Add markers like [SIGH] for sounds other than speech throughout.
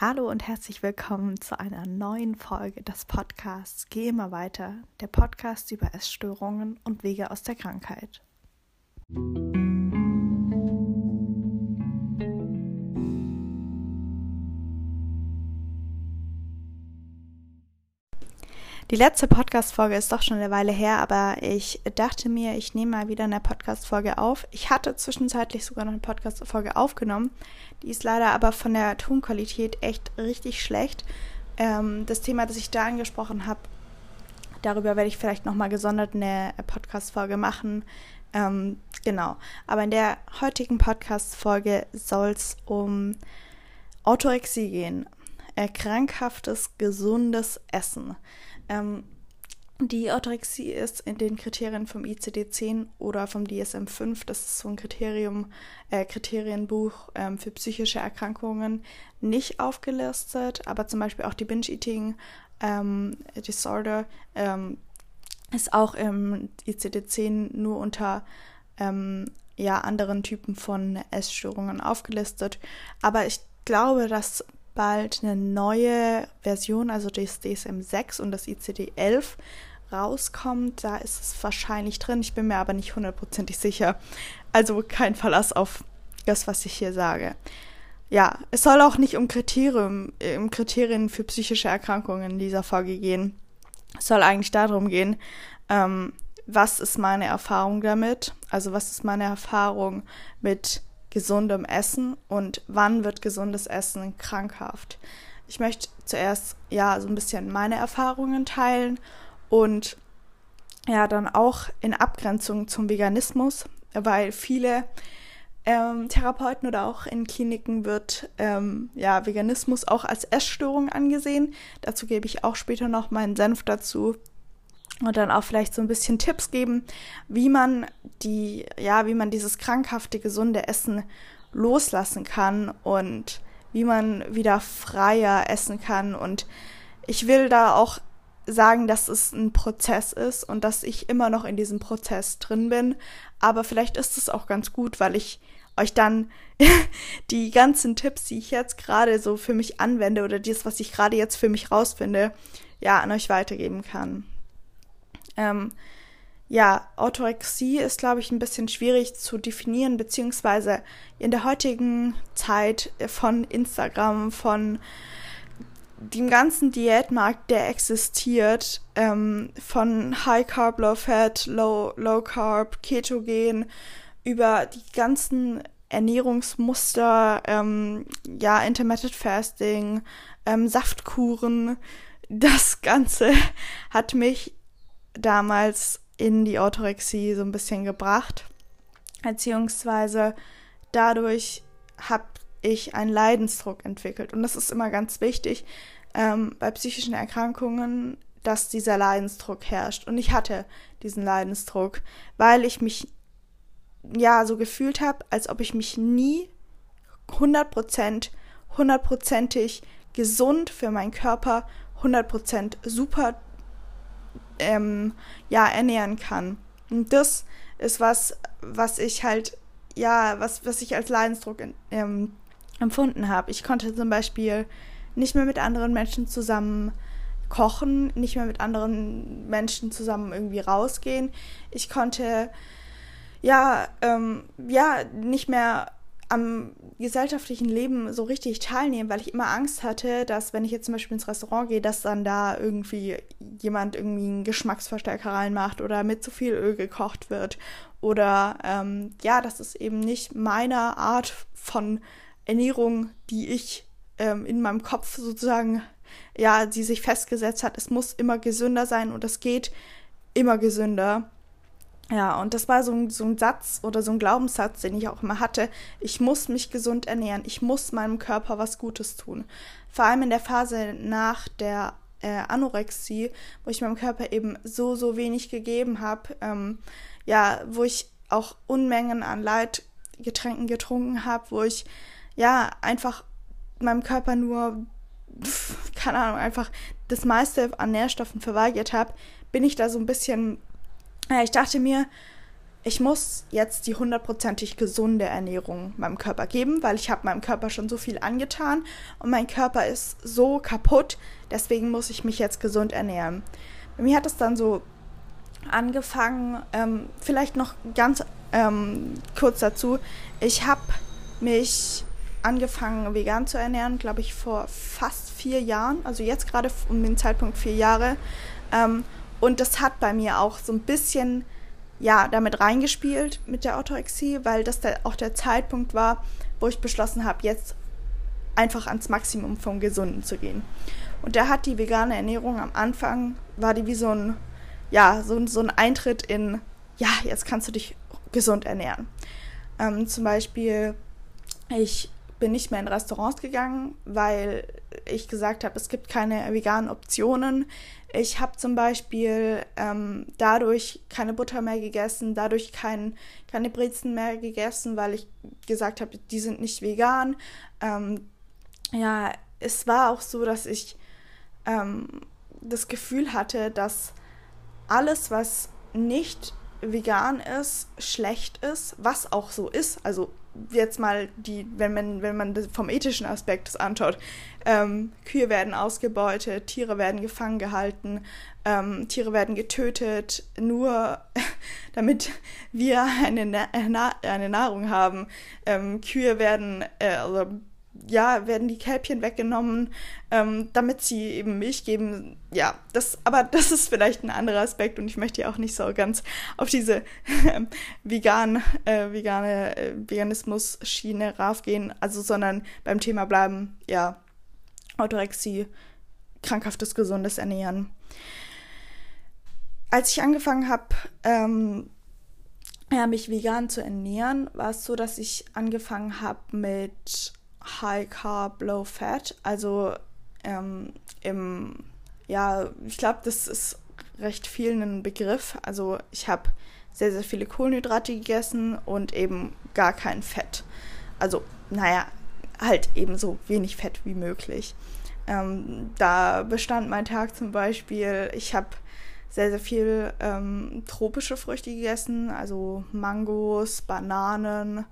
Hallo und herzlich willkommen zu einer neuen Folge des Podcasts Geh immer weiter, der Podcast über Essstörungen und Wege aus der Krankheit. Die letzte Podcast-Folge ist doch schon eine Weile her, aber ich dachte mir, ich nehme mal wieder eine Podcast-Folge auf. Ich hatte zwischenzeitlich sogar noch eine Podcast-Folge aufgenommen. Die ist leider aber von der Tonqualität echt richtig schlecht. Ähm, das Thema, das ich da angesprochen habe, darüber werde ich vielleicht nochmal gesondert eine Podcast-Folge machen. Ähm, genau. Aber in der heutigen Podcast-Folge soll es um Orthorexie gehen. Äh, krankhaftes, gesundes Essen. Ähm, die Orthorexie ist in den Kriterien vom ICD-10 oder vom DSM-5, das ist so ein Kriterium, äh, Kriterienbuch ähm, für psychische Erkrankungen, nicht aufgelistet, aber zum Beispiel auch die Binge-Eating ähm, Disorder ähm, ist auch im ICD-10 nur unter ähm, ja, anderen Typen von Essstörungen aufgelistet. Aber ich glaube, dass bald eine neue Version, also das DSM-6 und das ICD-11 rauskommt. Da ist es wahrscheinlich drin. Ich bin mir aber nicht hundertprozentig sicher. Also kein Verlass auf das, was ich hier sage. Ja, es soll auch nicht um Kriterien, um Kriterien für psychische Erkrankungen in dieser Folge gehen. Es soll eigentlich darum gehen, ähm, was ist meine Erfahrung damit? Also was ist meine Erfahrung mit gesundem Essen und wann wird gesundes Essen krankhaft. Ich möchte zuerst ja so ein bisschen meine Erfahrungen teilen und ja dann auch in Abgrenzung zum Veganismus, weil viele ähm, Therapeuten oder auch in Kliniken wird ähm, ja Veganismus auch als Essstörung angesehen. Dazu gebe ich auch später noch meinen Senf dazu und dann auch vielleicht so ein bisschen Tipps geben, wie man die, ja, wie man dieses krankhafte, gesunde Essen loslassen kann und wie man wieder freier essen kann. Und ich will da auch sagen, dass es ein Prozess ist und dass ich immer noch in diesem Prozess drin bin. Aber vielleicht ist es auch ganz gut, weil ich euch dann [LAUGHS] die ganzen Tipps, die ich jetzt gerade so für mich anwende oder das, was ich gerade jetzt für mich rausfinde, ja, an euch weitergeben kann. Ähm, ja, Orthorexie ist, glaube ich, ein bisschen schwierig zu definieren, beziehungsweise in der heutigen Zeit von Instagram, von dem ganzen Diätmarkt, der existiert, ähm, von High Carb, Low Fat, Low, Low Carb, Ketogen, über die ganzen Ernährungsmuster, ähm, ja, Intermittent Fasting, ähm, Saftkuren, das Ganze [LAUGHS] hat mich damals in die Orthorexie so ein bisschen gebracht. Beziehungsweise dadurch habe ich einen Leidensdruck entwickelt. Und das ist immer ganz wichtig ähm, bei psychischen Erkrankungen, dass dieser Leidensdruck herrscht. Und ich hatte diesen Leidensdruck, weil ich mich ja so gefühlt habe, als ob ich mich nie 100%, hundertprozentig gesund für meinen Körper, 100% super ähm, ja, ernähren kann. Und das ist was, was ich halt, ja, was, was ich als Leidensdruck ähm, empfunden habe. Ich konnte zum Beispiel nicht mehr mit anderen Menschen zusammen kochen, nicht mehr mit anderen Menschen zusammen irgendwie rausgehen. Ich konnte ja, ähm, ja, nicht mehr am gesellschaftlichen Leben so richtig teilnehmen, weil ich immer Angst hatte, dass wenn ich jetzt zum Beispiel ins Restaurant gehe, dass dann da irgendwie jemand irgendwie einen Geschmacksverstärker reinmacht oder mit zu viel Öl gekocht wird oder ähm, ja, das ist eben nicht meine Art von Ernährung, die ich ähm, in meinem Kopf sozusagen, ja, die sich festgesetzt hat. Es muss immer gesünder sein und es geht immer gesünder. Ja, und das war so ein, so ein Satz oder so ein Glaubenssatz, den ich auch immer hatte. Ich muss mich gesund ernähren. Ich muss meinem Körper was Gutes tun. Vor allem in der Phase nach der äh, Anorexie, wo ich meinem Körper eben so, so wenig gegeben habe. Ähm, ja, wo ich auch Unmengen an Leitgetränken getrunken habe, wo ich ja einfach meinem Körper nur, keine Ahnung, einfach das meiste an Nährstoffen verweigert habe, bin ich da so ein bisschen ich dachte mir, ich muss jetzt die hundertprozentig gesunde Ernährung meinem Körper geben, weil ich habe meinem Körper schon so viel angetan und mein Körper ist so kaputt, deswegen muss ich mich jetzt gesund ernähren. Bei mir hat es dann so angefangen, ähm, vielleicht noch ganz ähm, kurz dazu, ich habe mich angefangen vegan zu ernähren, glaube ich, vor fast vier Jahren, also jetzt gerade um den Zeitpunkt vier Jahre. Ähm, und das hat bei mir auch so ein bisschen ja, damit reingespielt mit der Orthorexie, weil das der, auch der Zeitpunkt war, wo ich beschlossen habe, jetzt einfach ans Maximum vom Gesunden zu gehen. Und da hat die vegane Ernährung am Anfang, war die wie so ein, ja, so, so ein Eintritt in, ja, jetzt kannst du dich gesund ernähren. Ähm, zum Beispiel, ich bin nicht mehr in Restaurants gegangen, weil ich gesagt habe, es gibt keine veganen Optionen. Ich habe zum Beispiel ähm, dadurch keine Butter mehr gegessen, dadurch kein, keine Brezen mehr gegessen, weil ich gesagt habe, die sind nicht vegan. Ähm, ja, es war auch so, dass ich ähm, das Gefühl hatte, dass alles, was nicht vegan ist, schlecht ist, was auch so ist. Also jetzt mal die, wenn man, wenn man vom ethischen Aspekt das anschaut, ähm, Kühe werden ausgebeutet, Tiere werden gefangen gehalten, ähm, Tiere werden getötet, nur [LAUGHS] damit wir eine, eine Nahrung haben. Ähm, Kühe werden, äh, also ja, werden die Kälbchen weggenommen, ähm, damit sie eben Milch geben. Ja, das, aber [LAUGHS] das ist vielleicht ein anderer Aspekt und ich möchte ja auch nicht so ganz auf diese äh, vegan, äh, vegane äh, Veganismus-Schiene raufgehen, also sondern beim Thema bleiben, ja, Autorexie, krankhaftes, gesundes Ernähren. Als ich angefangen habe, ähm, ja, mich vegan zu ernähren, war es so, dass ich angefangen habe mit High Carb, Low Fat. Also ähm, im, ja, ich glaube, das ist recht viel ein Begriff. Also ich habe sehr, sehr viele Kohlenhydrate gegessen und eben gar kein Fett. Also, naja, halt eben so wenig Fett wie möglich. Ähm, da bestand mein Tag zum Beispiel, ich habe sehr, sehr viel ähm, tropische Früchte gegessen, also Mangos, Bananen,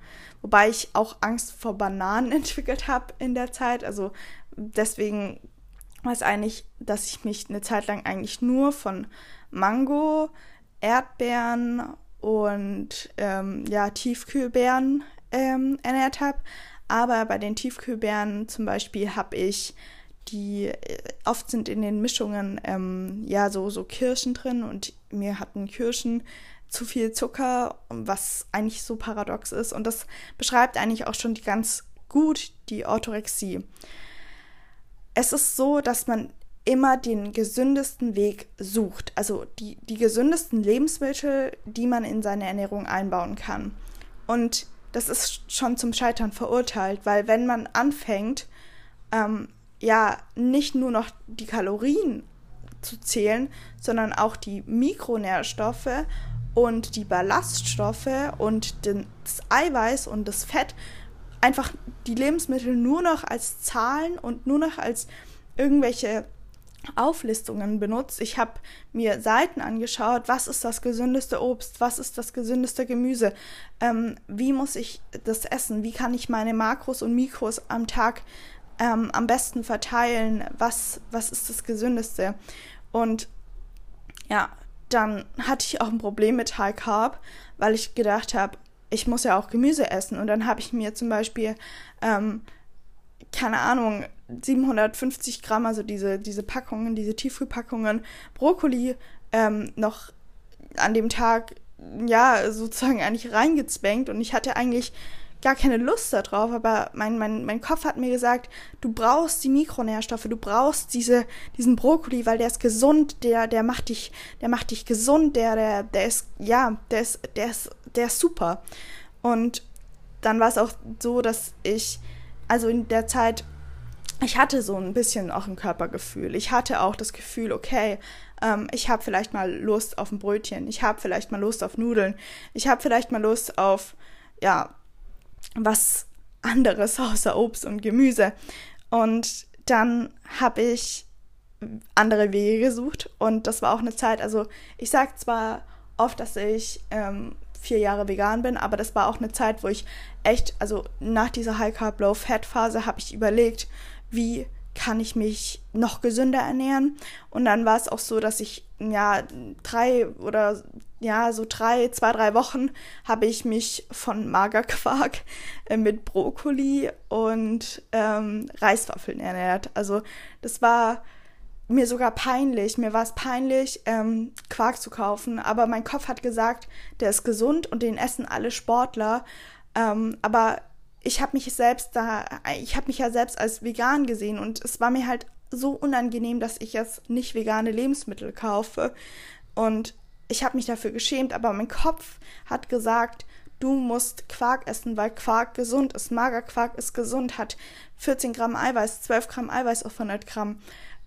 wobei ich auch Angst vor Bananen [LAUGHS] entwickelt habe in der Zeit. Also deswegen war es eigentlich, dass ich mich eine Zeit lang eigentlich nur von Mango, Erdbeeren und ähm, ja, Tiefkühlbeeren ähm, ernährt habe. Aber bei den Tiefkühlbeeren zum Beispiel habe ich die äh, oft sind in den Mischungen ähm, ja so, so Kirschen drin und mir hatten Kirschen zu viel Zucker, was eigentlich so paradox ist. Und das beschreibt eigentlich auch schon die ganz gut die Orthorexie. Es ist so, dass man immer den gesündesten Weg sucht, also die, die gesündesten Lebensmittel, die man in seine Ernährung einbauen kann. Und das ist schon zum Scheitern verurteilt, weil wenn man anfängt, ähm, ja nicht nur noch die Kalorien zu zählen, sondern auch die Mikronährstoffe und die Ballaststoffe und das Eiweiß und das Fett einfach die Lebensmittel nur noch als Zahlen und nur noch als irgendwelche Auflistungen benutzt. Ich habe mir Seiten angeschaut, was ist das gesündeste Obst, was ist das gesündeste Gemüse, ähm, wie muss ich das essen, wie kann ich meine Makros und Mikros am Tag ähm, am besten verteilen, was, was ist das Gesündeste. Und ja, dann hatte ich auch ein Problem mit High Carb, weil ich gedacht habe, ich muss ja auch Gemüse essen. Und dann habe ich mir zum Beispiel, ähm, keine Ahnung, 750 Gramm, also diese, diese Packungen, diese Tiefkühlpackungen Brokkoli ähm, noch an dem Tag, ja, sozusagen eigentlich reingezwängt. Und ich hatte eigentlich gar keine Lust darauf, aber mein, mein, mein Kopf hat mir gesagt, du brauchst die Mikronährstoffe, du brauchst diese, diesen Brokkoli, weil der ist gesund, der, der macht dich, der macht dich gesund, der, der, der ist, ja, der ist, der ist, der ist super. Und dann war es auch so, dass ich, also in der Zeit, ich hatte so ein bisschen auch ein Körpergefühl. Ich hatte auch das Gefühl, okay, ähm, ich habe vielleicht mal Lust auf ein Brötchen, ich habe vielleicht mal Lust auf Nudeln, ich habe vielleicht mal Lust auf, ja, was anderes [LAUGHS] außer Obst und Gemüse. Und dann habe ich andere Wege gesucht und das war auch eine Zeit, also ich sage zwar oft, dass ich ähm, vier Jahre vegan bin, aber das war auch eine Zeit, wo ich echt, also nach dieser High Carb Low Fat Phase habe ich überlegt, wie kann ich mich noch gesünder ernähren? Und dann war es auch so, dass ich ja drei oder ja so drei, zwei, drei Wochen habe ich mich von Magerquark äh, mit Brokkoli und ähm, Reiswaffeln ernährt. Also das war mir sogar peinlich. Mir war es peinlich, ähm, Quark zu kaufen. Aber mein Kopf hat gesagt, der ist gesund und den essen alle Sportler. Ähm, aber ich habe mich selbst da, ich habe mich ja selbst als vegan gesehen und es war mir halt so unangenehm, dass ich jetzt nicht vegane Lebensmittel kaufe. Und ich habe mich dafür geschämt, aber mein Kopf hat gesagt, du musst Quark essen, weil Quark gesund ist. Magerquark ist gesund, hat 14 Gramm Eiweiß, 12 Gramm Eiweiß auf 100 Gramm.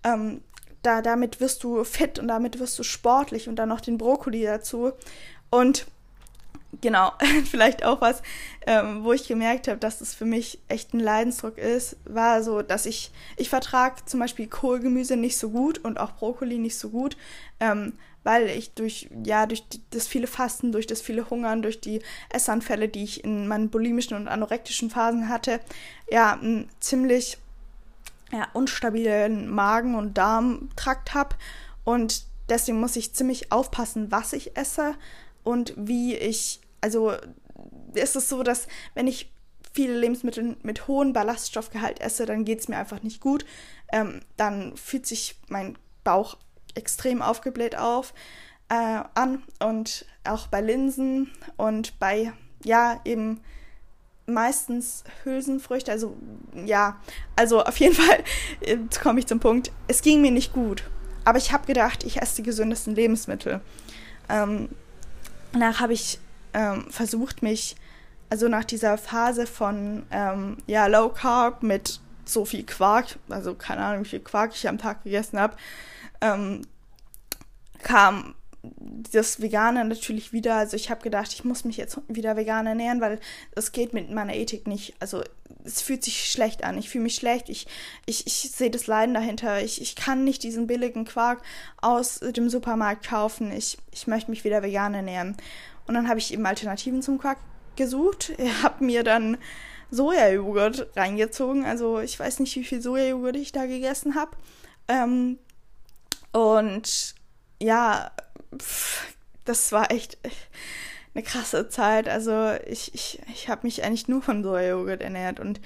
Ähm, da, damit wirst du fit und damit wirst du sportlich und dann noch den Brokkoli dazu. Und genau, [LAUGHS] vielleicht auch was, ähm, wo ich gemerkt habe, dass es für mich echt ein Leidensdruck ist, war so, dass ich, ich vertrage zum Beispiel Kohlgemüse nicht so gut und auch Brokkoli nicht so gut, ähm, weil ich durch, ja, durch das viele Fasten, durch das viele Hungern, durch die Essanfälle, die ich in meinen bulimischen und anorektischen Phasen hatte, ja, ein ziemlich ja, unstabilen Magen- und Darmtrakt habe und deswegen muss ich ziemlich aufpassen, was ich esse und wie ich, also ist es so, dass wenn ich viele Lebensmittel mit hohem Ballaststoffgehalt esse, dann geht es mir einfach nicht gut. Ähm, dann fühlt sich mein Bauch extrem aufgebläht auf äh, an und auch bei Linsen und bei ja eben meistens Hülsenfrüchte, also ja, also auf jeden [LAUGHS] Fall, jetzt komme ich zum Punkt, es ging mir nicht gut, aber ich habe gedacht, ich esse die gesündesten Lebensmittel. Ähm, danach habe ich ähm, versucht, mich, also nach dieser Phase von ähm, ja, Low Carb mit so viel Quark, also keine Ahnung, wie viel Quark ich am Tag gegessen habe, ähm, kam das Vegane natürlich wieder, also ich habe gedacht, ich muss mich jetzt wieder vegan ernähren, weil es geht mit meiner Ethik nicht. Also es fühlt sich schlecht an. Ich fühle mich schlecht. Ich, ich, ich sehe das Leiden dahinter. Ich, ich kann nicht diesen billigen Quark aus dem Supermarkt kaufen. Ich, ich möchte mich wieder vegan ernähren. Und dann habe ich eben Alternativen zum Quark gesucht. [LAUGHS] Ich habe mir dann Sojajoghurt reingezogen. Also ich weiß nicht, wie viel Sojajoghurt ich da gegessen habe. Ähm, und ja, pff, das war echt eine krasse Zeit. Also ich, ich, ich habe mich eigentlich nur von Sojajoghurt ernährt und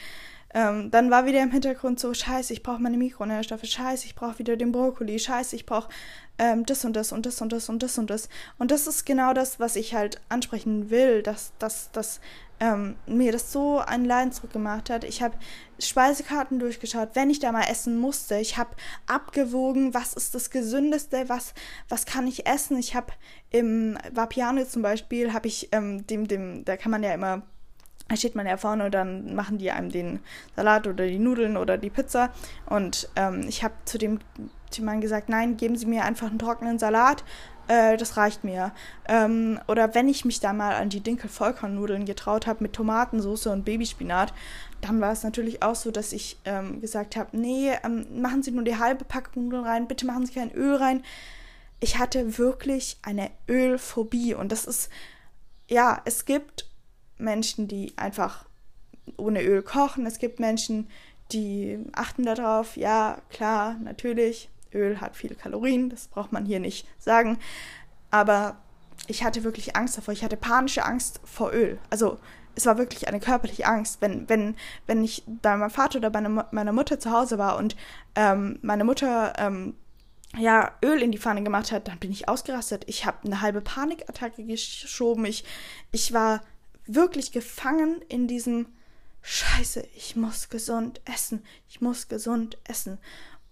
ähm, dann war wieder im Hintergrund so, scheiße, ich brauche meine Mikronährstoffe, scheiße, ich brauche wieder den Brokkoli, scheiße, ich brauche ähm, das und das und das und das und das und das. Und das ist genau das, was ich halt ansprechen will, dass, dass, dass ähm, mir das so einen Leidensdruck gemacht hat. Ich habe Speisekarten durchgeschaut, wenn ich da mal essen musste. Ich habe abgewogen, was ist das Gesündeste, was, was kann ich essen. Ich habe im Vapiano zum Beispiel, habe ich ähm, dem, dem, da kann man ja immer da steht man ja vorne und dann machen die einem den Salat oder die Nudeln oder die Pizza. Und ähm, ich habe zu dem Mann gesagt, nein, geben Sie mir einfach einen trockenen Salat, äh, das reicht mir. Ähm, oder wenn ich mich da mal an die Dinkel-Vollkornnudeln getraut habe mit Tomatensauce und Babyspinat, dann war es natürlich auch so, dass ich ähm, gesagt habe, nee, ähm, machen Sie nur die halbe Packung Nudeln rein, bitte machen Sie kein Öl rein. Ich hatte wirklich eine Ölphobie und das ist, ja, es gibt Menschen, die einfach ohne Öl kochen. Es gibt Menschen, die achten darauf. Ja, klar, natürlich. Öl hat viele Kalorien, das braucht man hier nicht sagen. Aber ich hatte wirklich Angst davor. Ich hatte panische Angst vor Öl. Also es war wirklich eine körperliche Angst. Wenn, wenn, wenn ich bei meinem Vater oder bei meiner Mutter zu Hause war und ähm, meine Mutter ähm, ja, Öl in die Pfanne gemacht hat, dann bin ich ausgerastet. Ich habe eine halbe Panikattacke geschoben. Ich, ich war wirklich gefangen in diesem Scheiße, ich muss gesund essen, ich muss gesund essen.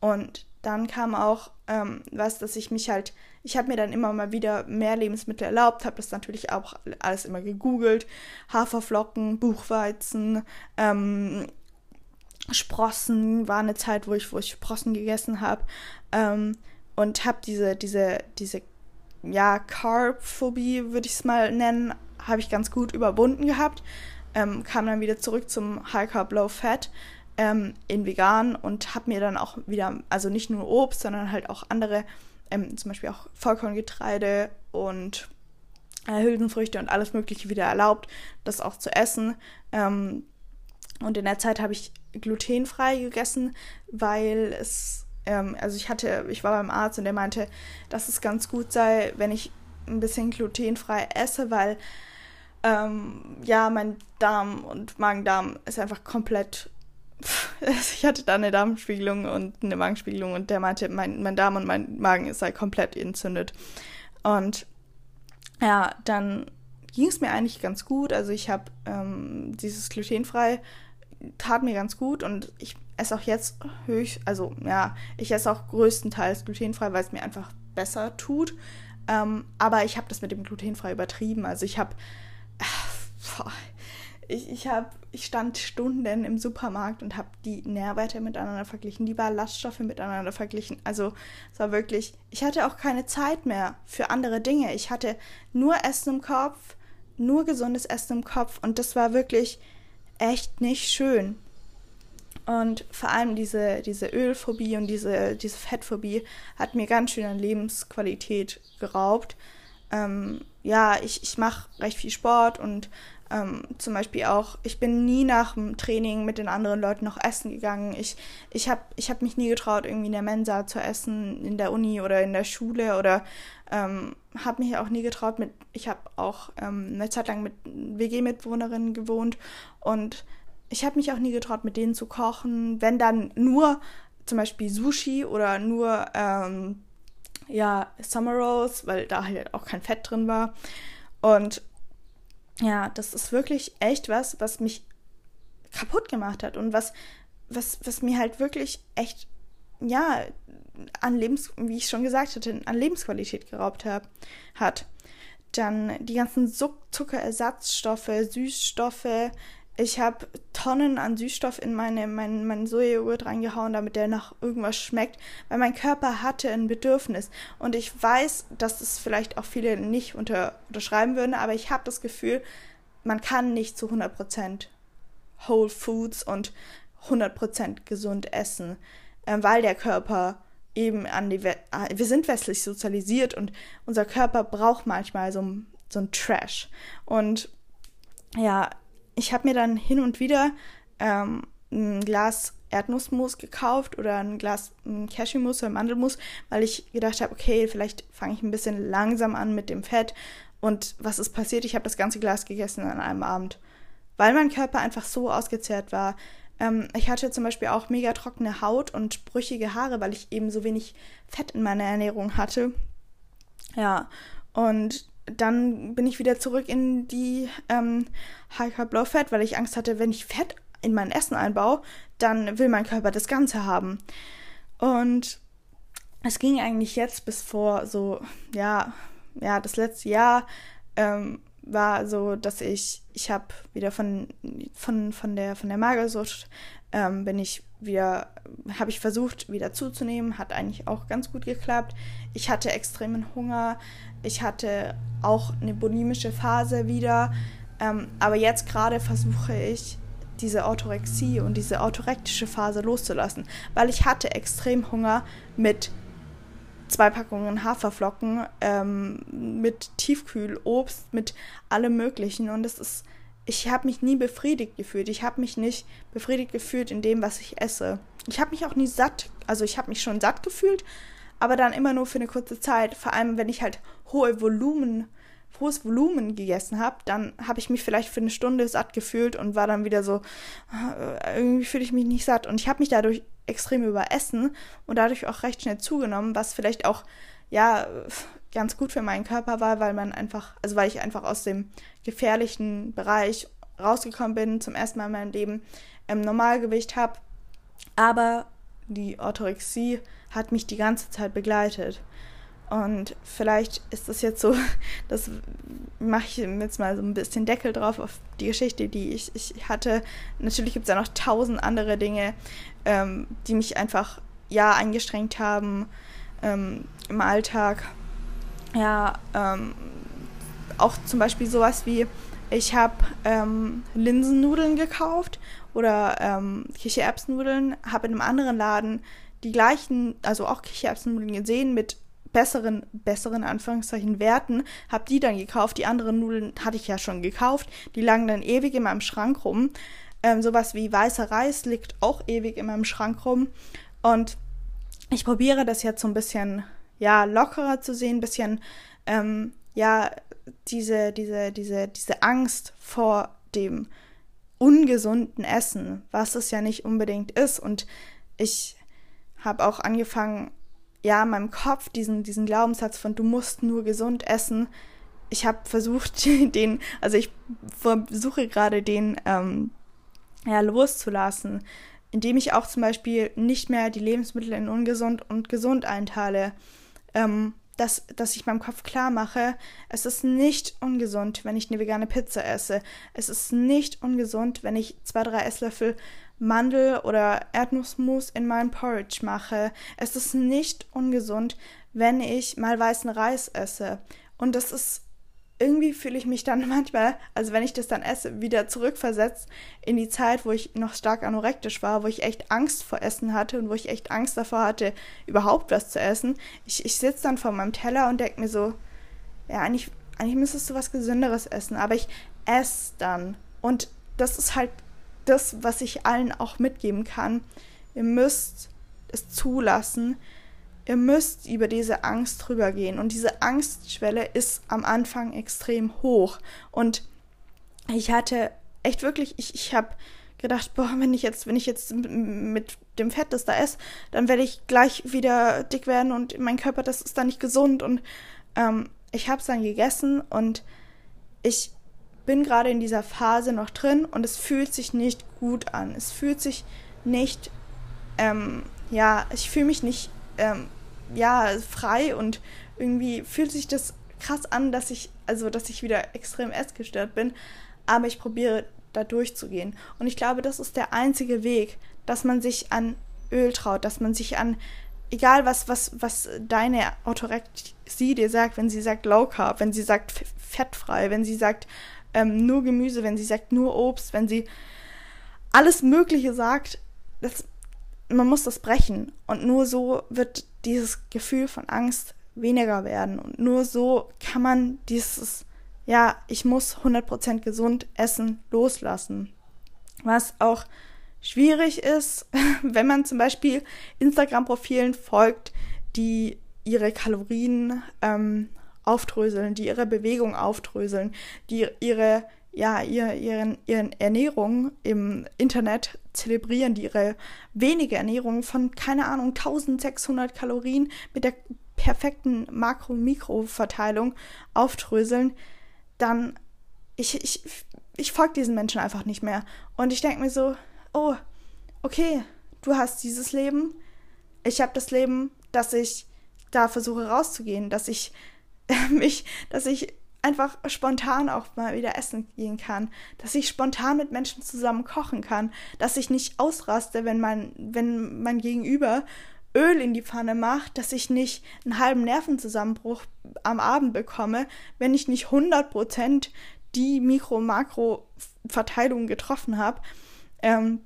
Und dann kam auch ähm, was, dass ich mich halt, ich habe mir dann immer mal wieder mehr Lebensmittel erlaubt, habe das natürlich auch alles immer gegoogelt. Haferflocken, Buchweizen, ähm, Sprossen war eine Zeit, wo ich, wo ich Sprossen gegessen habe. Ähm, und habe diese, diese, diese, ja, Carb-Phobie, würde ich es mal nennen, habe ich ganz gut überwunden gehabt. Ähm, kam dann wieder zurück zum High Carb Low Fat ähm, in vegan und habe mir dann auch wieder, also nicht nur Obst, sondern halt auch andere, ähm, zum Beispiel auch Vollkorngetreide und äh, Hülsenfrüchte und alles Mögliche wieder erlaubt, das auch zu essen. Ähm, und in der Zeit habe ich glutenfrei gegessen, weil es, ähm, also ich hatte, ich war beim Arzt und der meinte, dass es ganz gut sei, wenn ich ein bisschen glutenfrei esse, weil ähm, ja, mein Darm und Magen-Darm ist einfach komplett. [LAUGHS] Ich hatte da eine Darmspiegelung und eine Magenspiegelung und der meinte, mein, mein Darm und mein Magen ist halt komplett entzündet. Und ja, dann ging es mir eigentlich ganz gut. Also ich habe ähm, dieses glutenfrei tat mir ganz gut und ich esse auch jetzt höchst, also ja, ich esse auch größtenteils glutenfrei, weil es mir einfach besser tut. Ähm, aber ich habe das mit dem glutenfrei übertrieben. Also ich habe, äh, ich, ich habe, ich stand Stunden im Supermarkt und habe die Nährwerte miteinander verglichen, die Ballaststoffe miteinander verglichen. Also es war wirklich, ich hatte auch keine Zeit mehr für andere Dinge. Ich hatte nur Essen im Kopf, nur gesundes Essen im Kopf und das war wirklich echt nicht schön. Und vor allem diese, diese Ölphobie und diese, diese Fettphobie hat mir ganz schön an Lebensqualität geraubt. Ähm, ja, ich, ich mache recht viel Sport und ähm, zum Beispiel auch, ich bin nie nach dem Training mit den anderen Leuten noch essen gegangen. Ich, ich habe ich hab mich nie getraut, irgendwie in der Mensa zu essen, in der Uni oder in der Schule oder ähm, habe mich auch nie getraut mit, ich habe auch ähm, eine Zeit lang mit WG-Mitwohnerinnen gewohnt und ich habe mich auch nie getraut, mit denen zu kochen, wenn dann nur zum Beispiel Sushi oder nur ähm, ja, Summer Rolls, weil da halt auch kein Fett drin war. Und ja, das ist wirklich echt was, was mich kaputt gemacht hat und was, was, was mir halt wirklich echt, ja, an Lebens, wie ich schon gesagt hatte, an Lebensqualität geraubt hab, hat. Dann die ganzen Zuckerersatzstoffe, Süßstoffe, ich habe Tonnen an Süßstoff in meine, mein, mein Sojajoghurt reingehauen, damit der nach irgendwas schmeckt, weil mein Körper hatte ein Bedürfnis. Und ich weiß, dass es vielleicht auch viele nicht unter, unterschreiben würden, aber ich habe das Gefühl, man kann nicht zu 100% Whole Foods und 100% gesund essen, äh, weil der Körper eben an die, We ah, wir sind westlich sozialisiert und unser Körper braucht manchmal so, so ein Trash. Und ja, ich habe mir dann hin und wieder ähm, ein Glas Erdnussmus gekauft oder ein Glas Cashewmus oder Mandelmus, weil ich gedacht habe, okay, vielleicht fange ich ein bisschen langsam an mit dem Fett. Und was ist passiert? Ich habe das ganze Glas gegessen an einem Abend, weil mein Körper einfach so ausgezehrt war. Ähm, ich hatte zum Beispiel auch mega trockene Haut und brüchige Haare, weil ich eben so wenig Fett in meiner Ernährung hatte. Ja, und dann bin ich wieder zurück in die ähm, High Carb Low Fat, weil ich Angst hatte, wenn ich Fett in mein Essen einbaue, dann will mein Körper das Ganze haben. Und es ging eigentlich jetzt bis vor so, ja, ja, das letzte Jahr ähm, war so, dass ich, ich habe wieder von, von, von der, von der Magersucht ähm, bin ich wieder, habe ich versucht, wieder zuzunehmen, hat eigentlich auch ganz gut geklappt. Ich hatte extremen Hunger, ich hatte auch eine bulimische Phase wieder, ähm, aber jetzt gerade versuche ich, diese Orthorexie und diese orthorektische Phase loszulassen, weil ich hatte extrem Hunger mit zwei Packungen Haferflocken, ähm, mit Tiefkühlobst, mit allem Möglichen. Und es ist ich habe mich nie befriedigt gefühlt. Ich habe mich nicht befriedigt gefühlt in dem, was ich esse. Ich habe mich auch nie satt, also ich habe mich schon satt gefühlt, aber dann immer nur für eine kurze Zeit. Vor allem, wenn ich halt hohe Volumen, hohes Volumen gegessen habe, dann habe ich mich vielleicht für eine Stunde satt gefühlt und war dann wieder so, äh, irgendwie fühle ich mich nicht satt. Und ich habe mich dadurch extrem überessen und dadurch auch recht schnell zugenommen, was vielleicht auch, ja, ganz gut für meinen Körper war, weil man einfach, also weil ich einfach aus dem gefährlichen Bereich rausgekommen bin, zum ersten Mal in meinem Leben im Normalgewicht habe. Aber die Orthorexie hat mich die ganze Zeit begleitet. Und vielleicht ist das jetzt so, [LAUGHS] das mache ich jetzt mal so ein bisschen Deckel drauf auf die Geschichte, die ich, ich hatte. Natürlich gibt es ja noch tausend andere Dinge, ähm, die mich einfach ja eingestrengt haben ähm, im Alltag ja, ähm, auch zum Beispiel sowas wie, ich habe ähm, Linsennudeln gekauft oder ähm, Kichererbsennudeln, habe in einem anderen Laden die gleichen, also auch Kichererbsennudeln gesehen mit besseren, besseren Anführungszeichen Werten, habe die dann gekauft. Die anderen Nudeln hatte ich ja schon gekauft. Die lagen dann ewig in meinem Schrank rum. Ähm, sowas wie weißer Reis liegt auch ewig in meinem Schrank rum. Und ich probiere das jetzt so ein bisschen, ja, lockerer zu sehen, ein bisschen, ähm, ja, diese, diese, diese, diese Angst vor dem ungesunden Essen, was es ja nicht unbedingt ist. Und ich habe auch angefangen, ja, in meinem Kopf diesen, diesen Glaubenssatz von du musst nur gesund essen. Ich habe versucht, [LAUGHS] den, also ich versuche gerade den ähm, ja, loszulassen, indem ich auch zum Beispiel nicht mehr die Lebensmittel in ungesund und gesund einteile. Ähm, dass, dass ich meinem Kopf klar mache, es ist nicht ungesund, wenn ich eine vegane Pizza esse. Es ist nicht ungesund, wenn ich zwei, drei Esslöffel Mandel- oder Erdnussmus in meinen Porridge mache. Es ist nicht ungesund, wenn ich mal weißen Reis esse. Und das ist irgendwie fühle ich mich dann [LAUGHS] manchmal, also wenn ich das dann esse, wieder zurückversetzt in die Zeit, wo ich noch stark anorektisch war, wo ich echt Angst vor Essen hatte und wo ich echt Angst davor hatte, überhaupt was zu essen. Ich, ich sitze dann vor meinem Teller und denke mir so, ja, eigentlich, eigentlich müsstest du was Gesünderes essen, aber ich esse dann. Und das ist halt das, was ich allen auch mitgeben kann. Ihr müsst es zulassen. Ihr müsst über diese Angst drüber gehen. Und diese Angstschwelle ist am Anfang extrem hoch. Und ich hatte echt wirklich, ich, ich habe gedacht, boah, wenn ich jetzt, wenn ich jetzt mit dem Fett, das da esse, dann werde ich gleich wieder dick werden und mein Körper, das ist dann nicht gesund. Und ähm, ich habe es dann gegessen und ich bin gerade in dieser Phase noch drin und es fühlt sich nicht gut an. Es fühlt sich nicht, ähm, ja, ich fühle mich nicht, ähm, ja, frei und irgendwie fühlt sich das krass an, dass ich, also, dass ich wieder extrem essgestört bin. Aber ich probiere da durchzugehen. Und ich glaube, das ist der einzige Weg, dass man sich an Öl traut, dass man sich an egal was, was, was deine Orthorexie dir sagt, wenn sie sagt Low Carb, wenn sie sagt fettfrei, wenn sie sagt ähm, nur Gemüse, wenn sie sagt nur Obst, wenn sie alles Mögliche sagt, das, man muss das brechen. Und nur so wird dieses Gefühl von Angst weniger werden. Und nur so kann man dieses, ja, ich muss 100% gesund essen, loslassen. Was auch schwierig ist, [LAUGHS] wenn man zum Beispiel Instagram-Profilen folgt, die ihre Kalorien ähm, aufdröseln, die ihre Bewegung aufdröseln, die ihre ja, ihr, ihren, ihren Ernährung im Internet zelebrieren, die ihre wenige Ernährung von, keine Ahnung, 1600 Kalorien mit der perfekten Makro-Mikro-Verteilung aufdröseln, dann ich, ich, ich folge diesen Menschen einfach nicht mehr. Und ich denke mir so, oh, okay, du hast dieses Leben, ich habe das Leben, dass ich da versuche rauszugehen, dass ich [LAUGHS] mich, dass ich einfach spontan auch mal wieder essen gehen kann, dass ich spontan mit Menschen zusammen kochen kann, dass ich nicht ausraste, wenn mein, wenn mein Gegenüber Öl in die Pfanne macht, dass ich nicht einen halben Nervenzusammenbruch am Abend bekomme, wenn ich nicht 100% die Mikro-Makro-Verteilung getroffen habe. Ähm,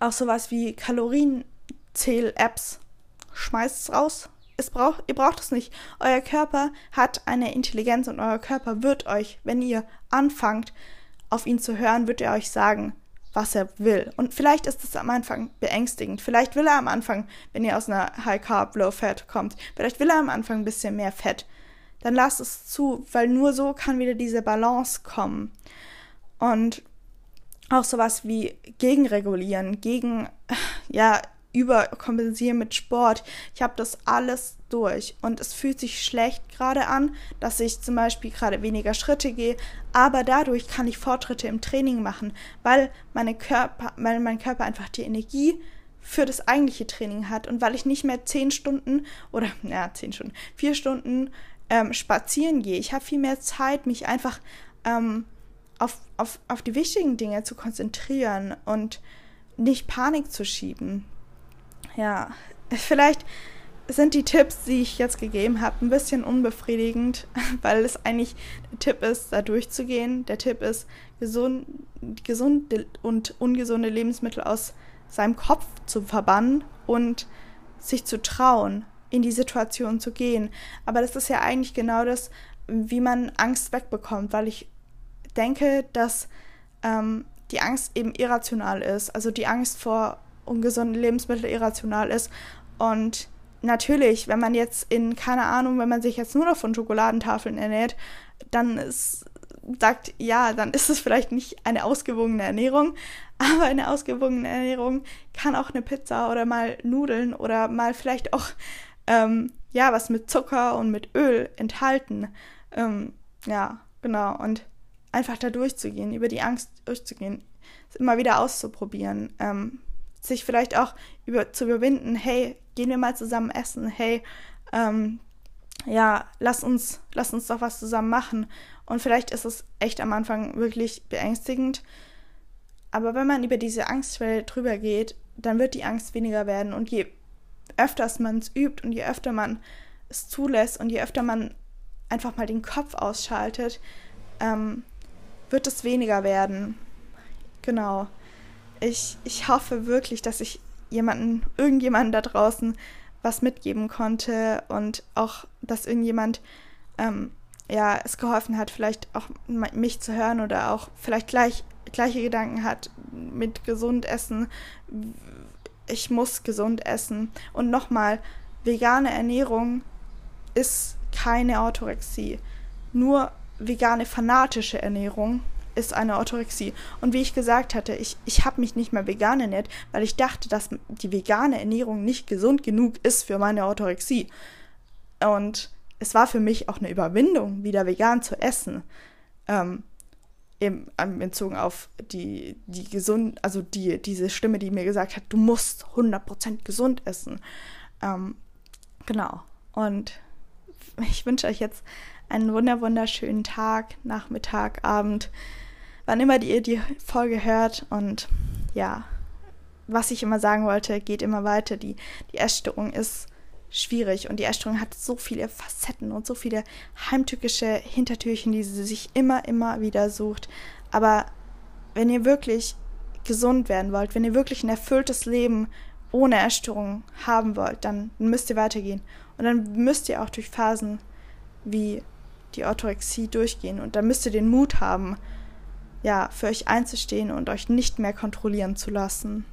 auch sowas wie Kalorienzähl-Apps. Schmeißt es raus, es braucht, ihr braucht es nicht. Euer Körper hat eine Intelligenz und euer Körper wird euch, wenn ihr anfangt, auf ihn zu hören, wird er euch sagen, was er will. Und vielleicht ist es am Anfang beängstigend. Vielleicht will er am Anfang, wenn ihr aus einer High Carb, Low Fat kommt, vielleicht will er am Anfang ein bisschen mehr Fett. Dann lasst es zu, weil nur so kann wieder diese Balance kommen. Und auch sowas wie gegenregulieren, gegen, ja, überkompensieren mit Sport. Ich habe das alles durch und es fühlt sich schlecht gerade an, dass ich zum Beispiel gerade weniger Schritte gehe, aber dadurch kann ich Fortschritte im Training machen, weil, meine Körper, weil mein Körper einfach die Energie für das eigentliche Training hat und weil ich nicht mehr zehn Stunden oder ja zehn Stunden, vier Stunden ähm, spazieren gehe. Ich habe viel mehr Zeit, mich einfach ähm, auf, auf, auf die wichtigen Dinge zu konzentrieren und nicht Panik zu schieben ja, vielleicht sind die Tipps, die ich jetzt gegeben habe, ein bisschen unbefriedigend, [LAUGHS] weil es eigentlich der Tipp ist, da durchzugehen. Der Tipp ist, gesund, gesunde und ungesunde Lebensmittel aus seinem Kopf zu verbannen und sich zu trauen, in die Situation zu gehen. Aber das ist ja eigentlich genau das, wie man Angst wegbekommt, weil ich denke, dass ähm, die Angst eben irrational ist. Also die Angst vor ungesunden Lebensmitteln irrational ist. Und natürlich, wenn man jetzt in, keine Ahnung, wenn man sich jetzt nur noch von Schokoladentafeln ernährt, dann ist, sagt, ja, dann ist es vielleicht nicht eine ausgewogene Ernährung, [LAUGHS] aber eine ausgewogene Ernährung kann auch eine Pizza oder mal Nudeln oder mal vielleicht auch, ähm, ja, was mit Zucker und mit Öl enthalten. Ähm, ja, genau. Und einfach da durchzugehen, über die Angst durchzugehen, es immer wieder auszuprobieren, ähm, sich vielleicht auch über, zu überwinden, hey, gehen wir mal zusammen essen, hey, ähm, ja, lass uns, lass uns doch was zusammen machen. Und vielleicht ist es echt am Anfang wirklich beängstigend. Aber wenn man über diese Angstschwelle drüber geht, dann wird die Angst weniger werden. Und je öfters man es übt und je öfter man es zulässt und je öfter man einfach mal den Kopf ausschaltet, ähm, wird es weniger werden. Genau. Ich, ich hoffe wirklich, dass ich jemanden, irgendjemanden da draußen was mitgeben konnte und auch, dass irgendjemand ähm, ja es geholfen hat, vielleicht auch mich zu hören oder auch vielleicht gleich gleiche Gedanken hat mit gesund essen. Ich muss gesund essen. Und nochmal, vegane Ernährung ist keine Orthorexie. Nur vegane fanatische Ernährung ist eine Orthorexie. Und wie ich gesagt hatte, ich, ich habe mich nicht mehr vegan ernährt, weil ich dachte, dass die vegane Ernährung nicht gesund genug ist für meine Orthorexie. Und es war für mich auch eine Überwindung, wieder vegan zu essen. Ähm, eben bezogen auf die, die gesund, also die, diese Stimme, die mir gesagt hat, du musst 100% gesund essen. Ähm, genau. Und ich wünsche euch jetzt einen wunder wunderschönen Tag, Nachmittag, Abend wann immer ihr die Folge hört. Und ja, was ich immer sagen wollte, geht immer weiter. Die, die Essstörung ist schwierig und die Essstörung hat so viele Facetten und so viele heimtückische Hintertürchen, die sie sich immer, immer wieder sucht. Aber wenn ihr wirklich gesund werden wollt, wenn ihr wirklich ein erfülltes Leben ohne Essstörung haben wollt, dann müsst ihr weitergehen. Und dann müsst ihr auch durch Phasen wie die Orthorexie durchgehen. Und dann müsst ihr den Mut haben, ja, für euch einzustehen und euch nicht mehr kontrollieren zu lassen.